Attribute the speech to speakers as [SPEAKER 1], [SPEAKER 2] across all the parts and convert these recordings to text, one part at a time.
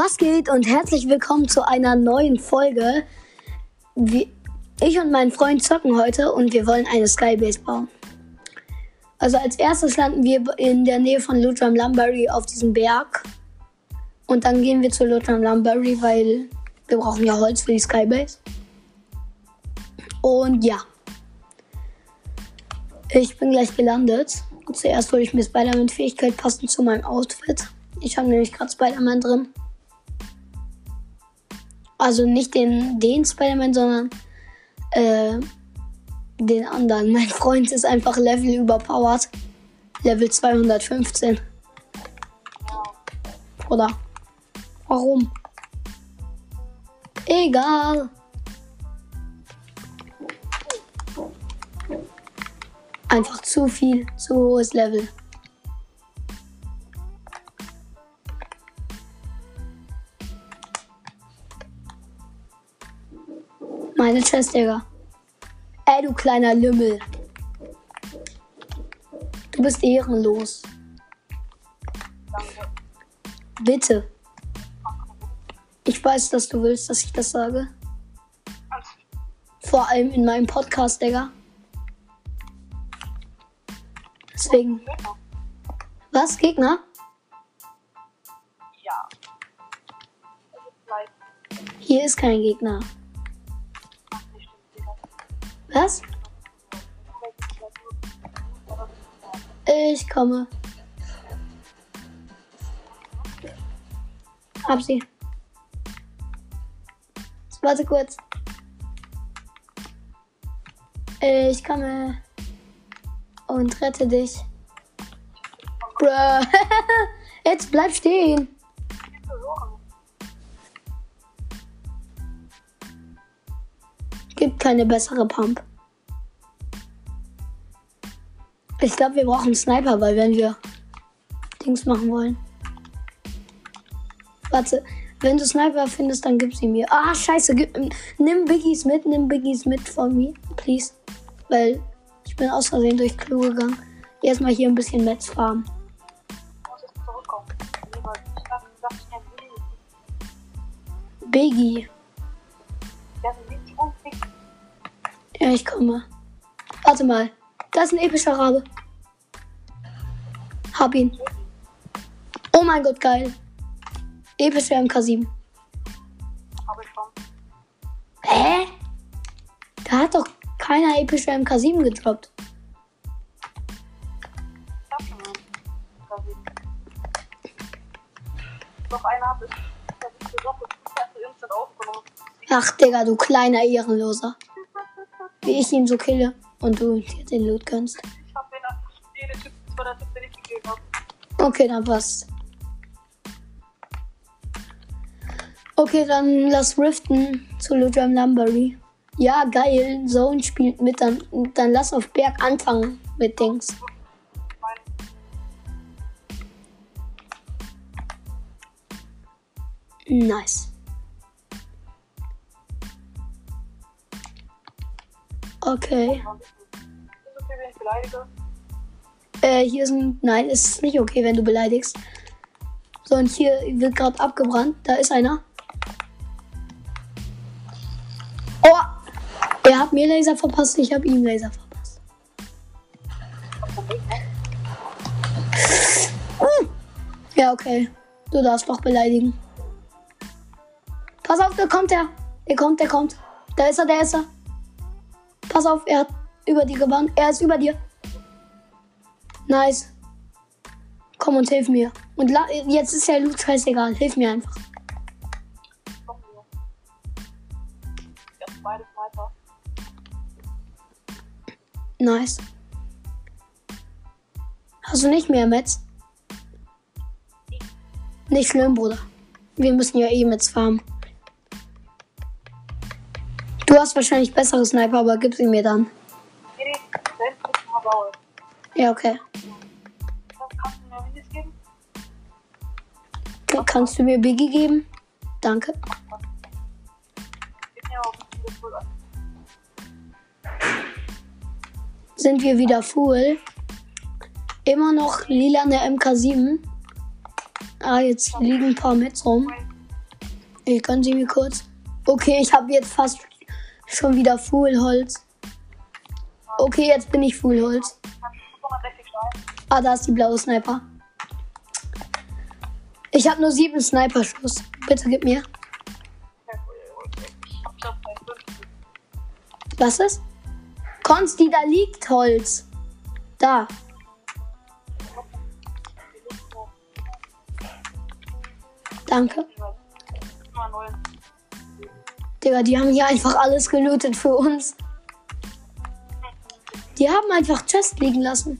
[SPEAKER 1] Was geht und herzlich willkommen zu einer neuen Folge. Ich und mein Freund zocken heute und wir wollen eine Skybase bauen. Also als erstes landen wir in der Nähe von Lutram Lumbury auf diesem Berg. Und dann gehen wir zu Lutram Lumbury, weil wir brauchen ja Holz für die Skybase. Und ja. Ich bin gleich gelandet. Zuerst hole ich mir Spider-Man-Fähigkeit passend zu meinem Outfit. Ich habe nämlich gerade Spider-Man drin. Also nicht den, den Spider-Man, sondern äh, den anderen. Mein Freund ist einfach Level überpowered. Level 215. Oder? Warum? Egal. Einfach zu viel, zu hohes Level. Meine Chest, Digga. Ey, du kleiner Lümmel. Du bist ehrenlos. Bitte. Ich weiß, dass du willst, dass ich das sage. Vor allem in meinem Podcast, Digga. Deswegen. Was, Gegner?
[SPEAKER 2] Ja.
[SPEAKER 1] Hier ist kein Gegner. Was? Ich komme. Hab sie. Warte kurz. Ich komme und rette dich. Bruh. Jetzt bleib stehen. Gibt keine bessere Pump. Ich glaube, wir brauchen Sniper, weil wenn wir Dings machen wollen. Warte, wenn du Sniper findest, dann gib sie mir. Ah, scheiße, gib, nimm Biggies mit, nimm Biggies mit von mir, please. Weil ich bin aus Versehen durch Klo gegangen. Erstmal hier ein bisschen Metz farmen. Biggie. Ja, ich komme. Warte mal. Da ist ein epischer Rabe. Hab ihn. Oh mein Gott, geil. Epische MK7.
[SPEAKER 2] Hab ich schon.
[SPEAKER 1] Hä? Da hat doch keiner epische MK7 gedroppt.
[SPEAKER 2] Ich hab schon einen. Quasi. Noch einer hab ich. Der ist gedroppt. Ich hab instant aufgenommen.
[SPEAKER 1] Ach, Digga, du kleiner Ehrenloser. Wie ich ihn so kille und du den Loot gönnst.
[SPEAKER 2] Ich hab den Typ, das war der Typ, den ich gegeben hab.
[SPEAKER 1] Okay, dann passt. Okay, dann lass riften zu Ludram Lumbury. Ja, geil. Zone spielt mit. Dann, dann lass auf Berg anfangen mit Dings. Nice. Okay.
[SPEAKER 2] Ist okay, wenn ich beleidige?
[SPEAKER 1] Äh, hier sind. Nein, es ist nicht okay, wenn du beleidigst. So, und hier wird gerade abgebrannt. Da ist einer. Oh! Er hat mir Laser verpasst, ich habe ihm Laser verpasst. Hm. Ja, okay. Du darfst doch beleidigen. Pass auf, da kommt er. Der kommt, der kommt. Da ist er, der ist er. Pass auf, er hat über die gewandt. Er ist über dir. Nice. Komm und hilf mir. Und jetzt ist ja Loot scheißegal. Hilf mir einfach. Nice. Hast du nicht mehr Metz? Nicht schlimm, Bruder. Wir müssen ja eh Metz farmen. Du hast wahrscheinlich bessere Sniper, aber gib sie mir dann. Ja, okay.
[SPEAKER 2] Kannst du mir
[SPEAKER 1] Biggie geben? Danke. Sind wir wieder full? Immer noch lila eine MK7. Ah, jetzt liegen ein paar Metz rum. Ich kann sie mir kurz. Okay, ich habe jetzt fast schon wieder Full Holz. Okay, jetzt bin ich Full Holz.
[SPEAKER 2] Ich hab 65 Steine.
[SPEAKER 1] Ah, da ist die blaue Sniper. Ich habe nur sieben Sniper-Schuss. Bitte gib mir.
[SPEAKER 2] Ich hab schon bei 50.
[SPEAKER 1] Was ist? Konsti, da liegt Holz. Da. Danke. Digga, die haben hier einfach alles gelootet für uns. Die haben einfach Chest liegen lassen.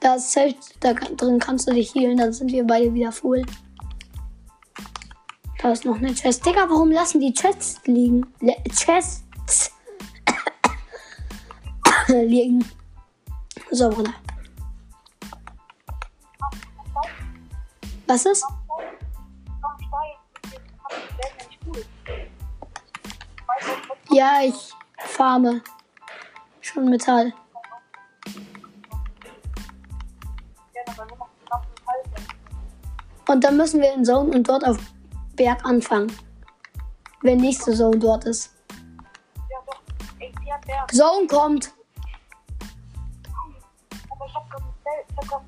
[SPEAKER 1] Da ist Zelt, da drin kannst du dich healen, dann sind wir beide wieder full. Da ist noch eine Chest. Digga, warum lassen die Chests liegen? Le Chests liegen. So, Bruder. Was ist?
[SPEAKER 2] Hab ich ja
[SPEAKER 1] ich farme. Schon Metall. Und dann müssen wir in Zone und dort auf Berg anfangen. Wenn nächste Zone dort ist. Zone kommt.
[SPEAKER 2] Aber ich hab ein Zelt. Ich hab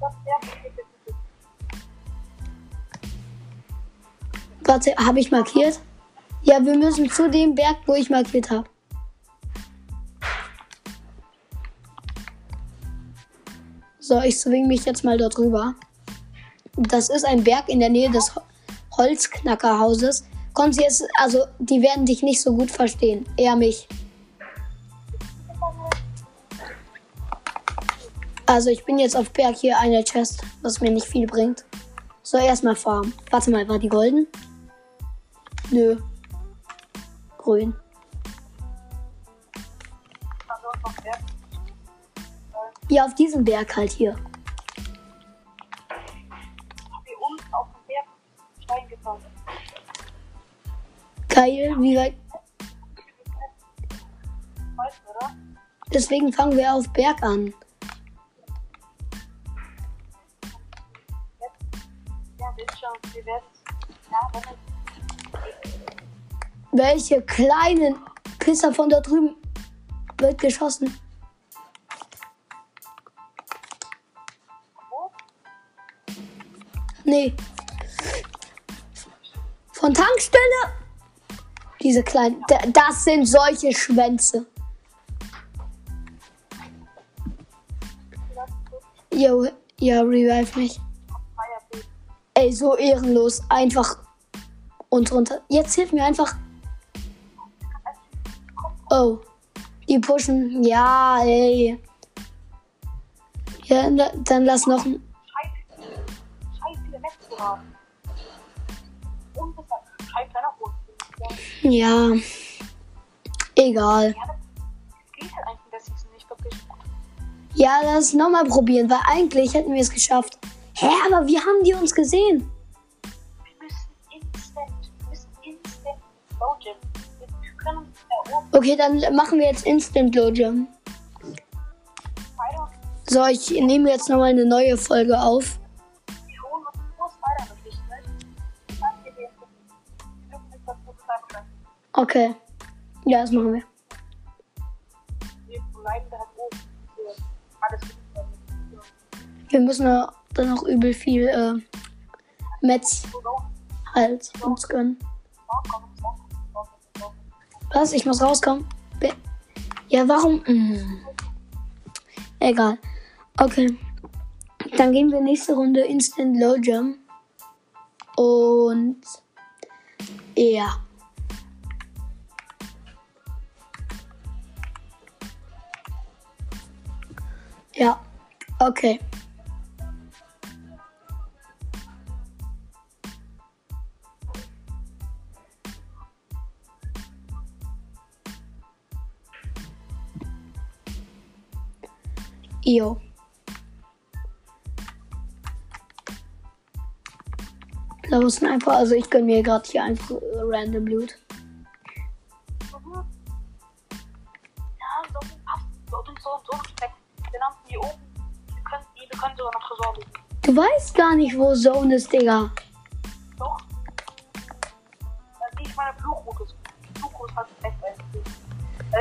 [SPEAKER 2] das Berg
[SPEAKER 1] Warte, habe ich markiert? Ja, wir müssen zu dem Berg, wo ich markiert habe. So, ich swing mich jetzt mal dort rüber. Das ist ein Berg in der Nähe des Ho- Holzknackerhauses. Konzi ist, also, die werden dich nicht so gut verstehen. Eher mich. Also, ich bin jetzt auf Berg hier eine Chest, was mir nicht viel bringt. So, erstmal farmen. Warte mal, war die golden? Nö. Grün. Ja, auf diesem Berg halt hier. Geil, wie weit. Deswegen fangen wir auf Berg an.
[SPEAKER 2] Ja, wir schon. Wir werden. Ja, wenn.
[SPEAKER 1] Welche kleinen Pisser von da drüben wird geschossen? Nee. Von Tankstelle? Diese kleinen. da- Das sind solche Schwänze. Yo, ja, revive mich. Ey, so ehrenlos. Einfach und runter. Jetzt hilf mir einfach. Oh. Die pushen. Ja, ey. Ja, dann lass noch ein.
[SPEAKER 2] Ja.
[SPEAKER 1] Egal.
[SPEAKER 2] Ja,
[SPEAKER 1] lass nochmal probieren, weil eigentlich hätten wir es geschafft. Hä, aber wie haben die uns gesehen? Okay, dann machen wir jetzt Instant
[SPEAKER 2] weiter.
[SPEAKER 1] So, ich nehme jetzt nochmal eine neue Folge auf. Okay. Ja, das machen wir.
[SPEAKER 2] Wir
[SPEAKER 1] müssen dann noch übel viel äh, Metz halt uns gönnen. Was? Ich muss rauskommen? Be ja, warum? Hm. Egal. Okay. Dann gehen wir nächste Runde Instant Low Jump. Und ja. Ja. Okay. Jo. Blaue Sniper, also ich gönn mir gerade hier einfach random Loot. Du weißt gar nicht, wo Zone ist, Digga.
[SPEAKER 2] Doch. Dann sehe ich meine Fluchroute. Fluchroute hat echt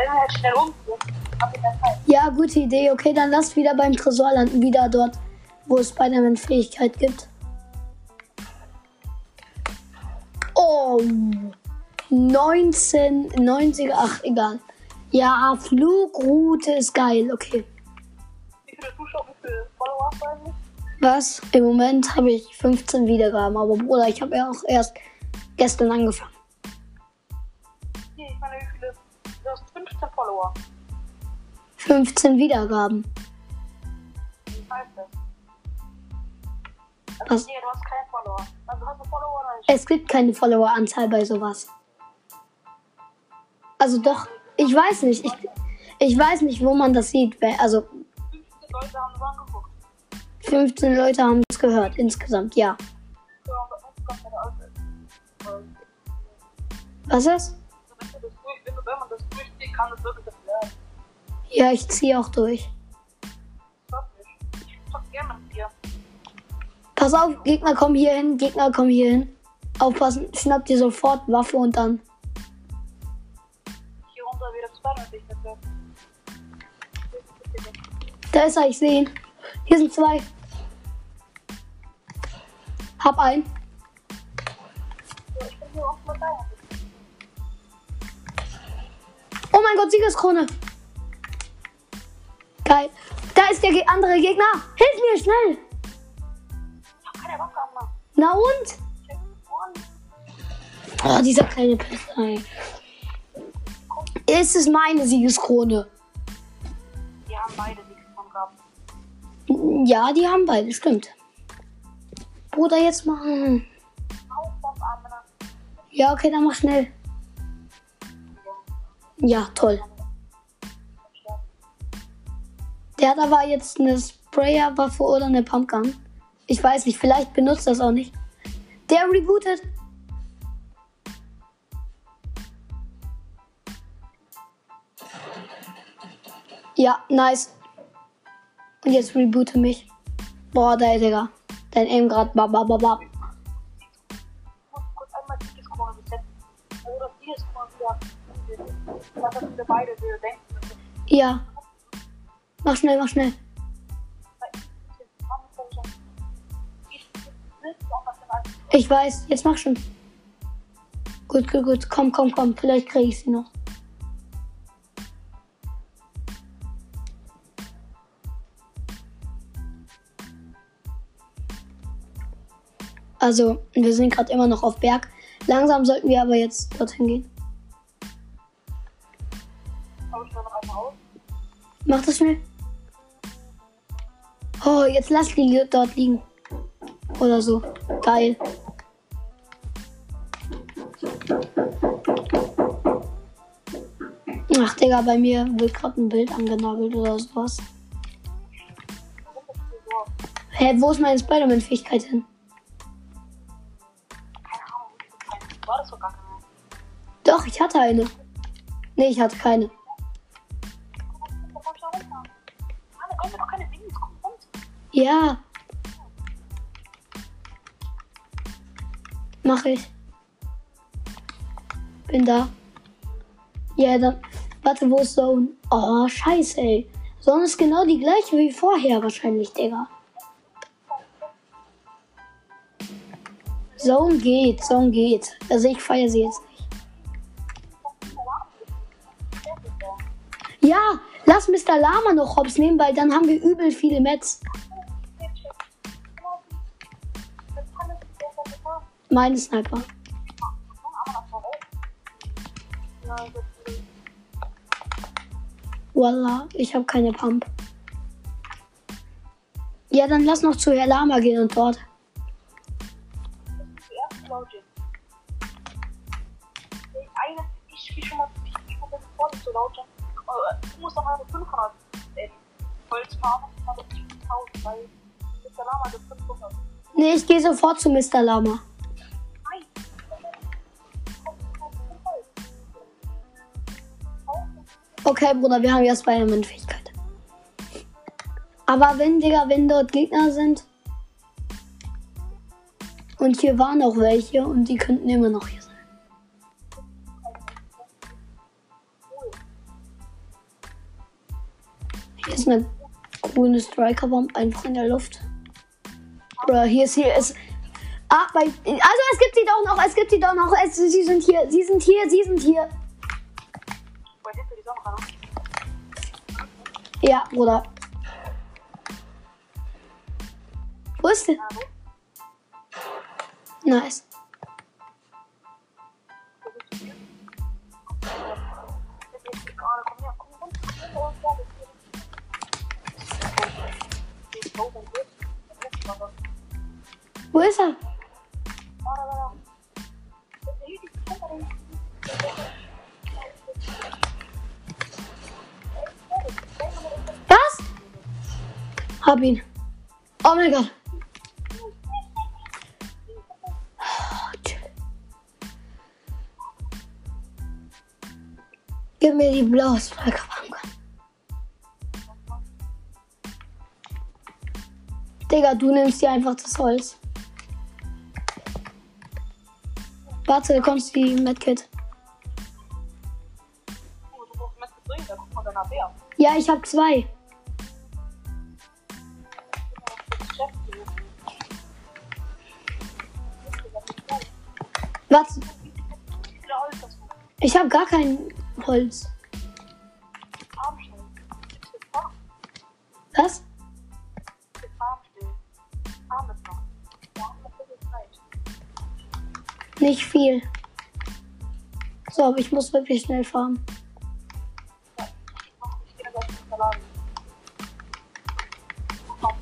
[SPEAKER 2] halt schnell Zeit.
[SPEAKER 1] Ja, gute Idee. Okay, dann lass wieder beim Tresor landen. Wieder dort, wo es Spider-Man-Fähigkeit gibt. Oh. 19, 90, ach, egal. Ja, Flugroute ist geil. Okay.
[SPEAKER 2] Wie viele Follower?
[SPEAKER 1] Was? Im Moment habe ich 15 Wiedergaben, aber Bruder, ich habe ja auch erst gestern angefangen.
[SPEAKER 2] Follower.
[SPEAKER 1] 15 Wiedergaben.
[SPEAKER 2] Wie heißt das?
[SPEAKER 1] Was?
[SPEAKER 2] Also, nee, du hast keinen Follower. Also, hast du Follower oder nicht?
[SPEAKER 1] Es gibt keine Follower-Anzahl bei sowas. Also doch, ich weiß nicht. Ich, ich weiß nicht, wo man das sieht. Also
[SPEAKER 2] 15 Leute haben es angeguckt.
[SPEAKER 1] 15 Leute haben es gehört insgesamt, ja. Was ist?
[SPEAKER 2] Kann es wirklich das lernen.
[SPEAKER 1] Ja, ich ziehe auch durch.
[SPEAKER 2] Das. Ich zock gerne mit dir.
[SPEAKER 1] Pass auf, Gegner kommen hier hin, Gegner kommen hier hin. Aufpassen, schnapp dir sofort Waffe und dann.
[SPEAKER 2] Hier runter wieder zwei bitte.
[SPEAKER 1] Da ist er, ich sehe ihn. Hier sind zwei. Hab einen.
[SPEAKER 2] Ja, ich bin hier unten mit deiner.
[SPEAKER 1] Oh mein Gott, Siegeskrone. Geil. Da ist der andere Gegner. Hilf mir schnell.
[SPEAKER 2] Ich hab keine Waffe, Mann.
[SPEAKER 1] Na und? Oh, dieser kleine Pisser. ey. Es ist meine Siegeskrone.
[SPEAKER 2] Wir haben beide von gehabt.
[SPEAKER 1] Ja, die haben beide, stimmt. Bruder, jetzt machen. Ja, okay, dann mach schnell. Ja, toll. Der hat aber jetzt eine Sprayer-Waffe oder eine Pumpgun. Ich weiß nicht, vielleicht benutzt das auch nicht. Der rebootet. Ja, nice. Und jetzt reboote mich. Boah, da ist Digga. Dein Aim grad. Bab, bab, bab.
[SPEAKER 2] Ich muss kurz einmal die Krone besetzen. Oder die ist Krone wieder.
[SPEAKER 1] Ja. Mach schnell, mach schnell. Ich weiß, jetzt mach schon. Gut, gut, gut. Komm, komm, komm. Vielleicht kriege ich sie noch. Also, wir sind gerade immer noch auf Berg. Langsam sollten wir aber jetzt dorthin gehen. Mach das schnell. Oh, jetzt lass die dort liegen. Oder so. Geil. Ach, Digga, bei mir wird gerade ein Bild angenagelt oder sowas. Hä, wo ist meine Spider-Man-Fähigkeit hin?
[SPEAKER 2] War das so gar keine?
[SPEAKER 1] Doch, ich hatte eine. Nee, ich hatte keine.
[SPEAKER 2] Ja.
[SPEAKER 1] Mach ich. Bin da. Ja, dann. Warte, wo ist Zone? Oh, scheiße, ey. Zone ist genau die gleiche wie vorher wahrscheinlich, Digga. Zone geht, Zone geht. Also ich feiere sie jetzt nicht. Ja, lass Mr. Lama noch hops nehmen, weil dann haben wir übel viele Mets. Meine Sniper. Voila, ich habe keine Pump. Ja, dann lass noch zu Herr Lama gehen und dort.
[SPEAKER 2] Ich gehe schon mal, ich gehe schon mal vor, nicht so laut. Äh, Du musst doch eine 500 in Holz fahren, aber nicht 1000, weil Mr. Lama gibt 500.
[SPEAKER 1] Nee, ich gehe sofort zu Mr. Lama. Okay, Bruder, wir haben ja Spider-Man-Fähigkeit. Aber wenn, Digga, wenn dort Gegner sind. Und hier waren auch welche und die könnten immer noch hier sein. Hier ist eine grüne Striker-Bomb einfach in der Luft. Bro, hier ist hier ist. Ah, bei, also es gibt sie doch noch, es gibt sie doch noch. Es, sie sind hier, sie sind hier, sie sind hier. Ja, Bruder. Wo ist
[SPEAKER 2] wo?
[SPEAKER 1] Nice.
[SPEAKER 2] Wo bist du
[SPEAKER 1] Hab ihn. Oh mein Gott. Gib mir die blaue Strikerbank. Digga, du nimmst dir einfach das Holz. Warte, da kommst die Medkit. Ja, ich hab zwei.
[SPEAKER 2] Noch. Wir haben noch ein bisschen Zeit.
[SPEAKER 1] Nicht viel. So, aber ich muss wirklich schnell.
[SPEAKER 2] Ich. Komm.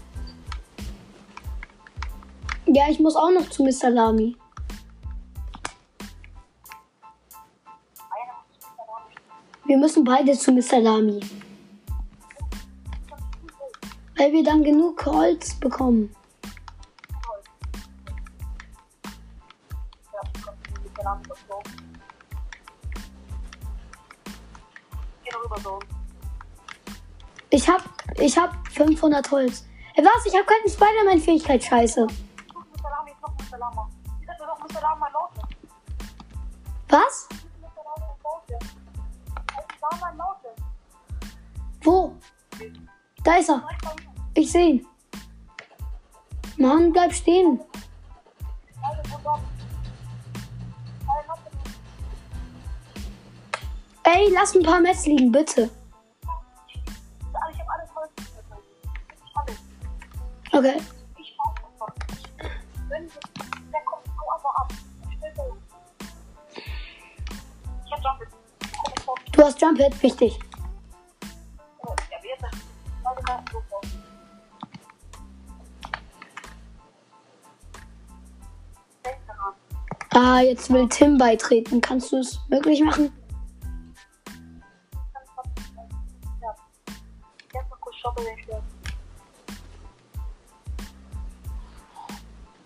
[SPEAKER 1] Ja, ich muss auch noch zu Mr. Lamy. Wir müssen beide zu Mr. Lamy. Weil wir dann genug Holz bekommen. Ich hab, ich hab 500 Holz. Ey, was? Ich hab keine Spider-Man-Fähigkeit. Scheiße.
[SPEAKER 2] Guck, Mr. Lama laute.
[SPEAKER 1] Wo? Da ist er. Ich sehe ihn. Mann, bleib stehen. Ey, lass ein paar Metz liegen, bitte. Okay.
[SPEAKER 2] Ich hab Jump.
[SPEAKER 1] Du hast Jump Hit, wichtig. Ah, jetzt will Tim beitreten. Kannst du es möglich machen?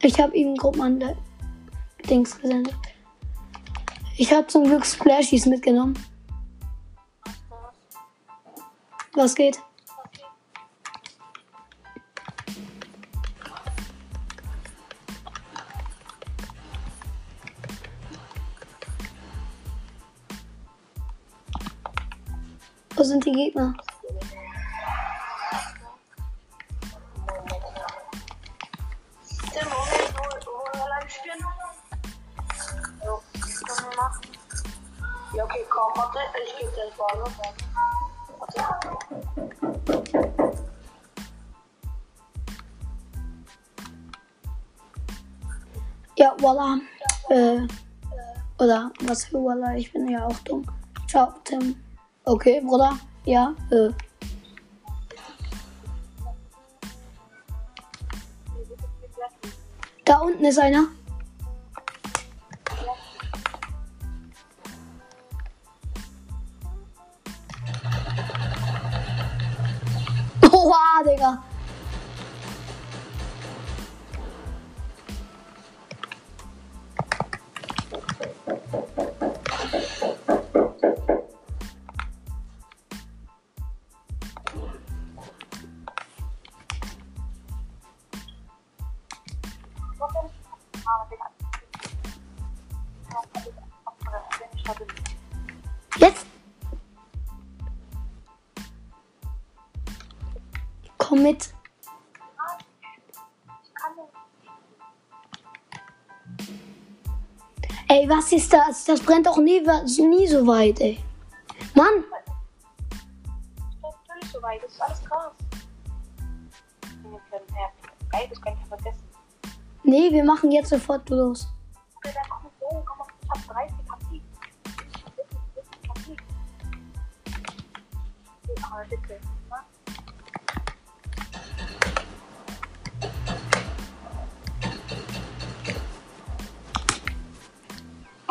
[SPEAKER 1] Ich habe ihm Gruppenande Dings gesendet. Ich habe zum Glück Splashies mitgenommen. Was geht? Wo sind die Gegner?
[SPEAKER 2] Ja, okay, komm, warte, ich gebe dir das Wahl.
[SPEAKER 1] Voila. Äh, oder was für voila, ich bin ja auch dumm. Ciao, Tim. Okay, Bruder. Ja, äh. Da unten ist einer. Mit. Ey, was ist das? Das brennt doch nie, nie so weit, ey. Mann!
[SPEAKER 2] Das so weit. Das ist alles Gras.
[SPEAKER 1] Nee, wir machen jetzt sofort los.
[SPEAKER 2] Okay, dann komm so, komm mal. Ich hab 30 HP. Ich hab wirklich 30 HP. Okay, aber bitte.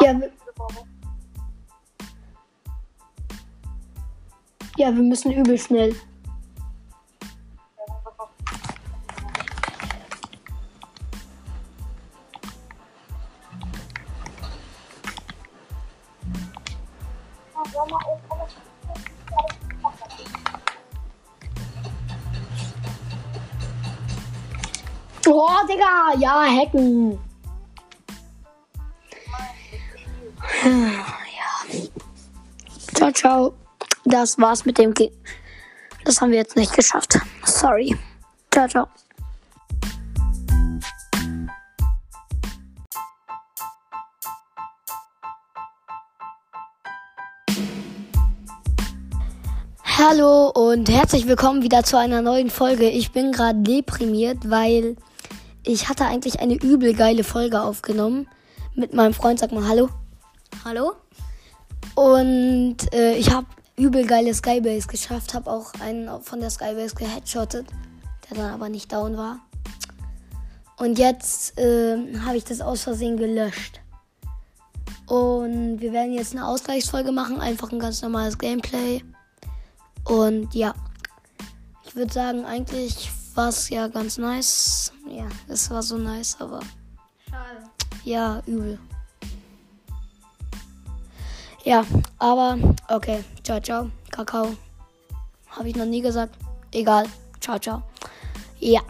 [SPEAKER 1] Ja, wir, ja, wir müssen übel schnell. Oh, Digga, ja, hacken. Ja. Ciao, ciao. Das war's mit dem. Ge das haben wir jetzt nicht geschafft. Sorry. Ciao, ciao. Hallo und herzlich willkommen wieder zu einer neuen Folge. Ich bin gerade deprimiert, weil ich hatte eigentlich eine übel geile Folge aufgenommen mit meinem Freund. Sag mal Hallo. Hallo. Und äh, ich habe übel geile Skybase geschafft, habe auch einen von der Skybase geheadshottet, der dann aber nicht down war. Und jetzt äh, habe ich das aus Versehen gelöscht. Und wir werden jetzt eine Ausgleichsfolge machen, einfach ein ganz normales Gameplay. Und ja, ich würde sagen, eigentlich war es ja ganz nice. Ja, es war so nice, aber
[SPEAKER 3] Schade.
[SPEAKER 1] ja, übel. Ja, aber okay. Ciao, ciao. Kakao. Habe ich noch nie gesagt. Egal. Ciao, ciao. Ja.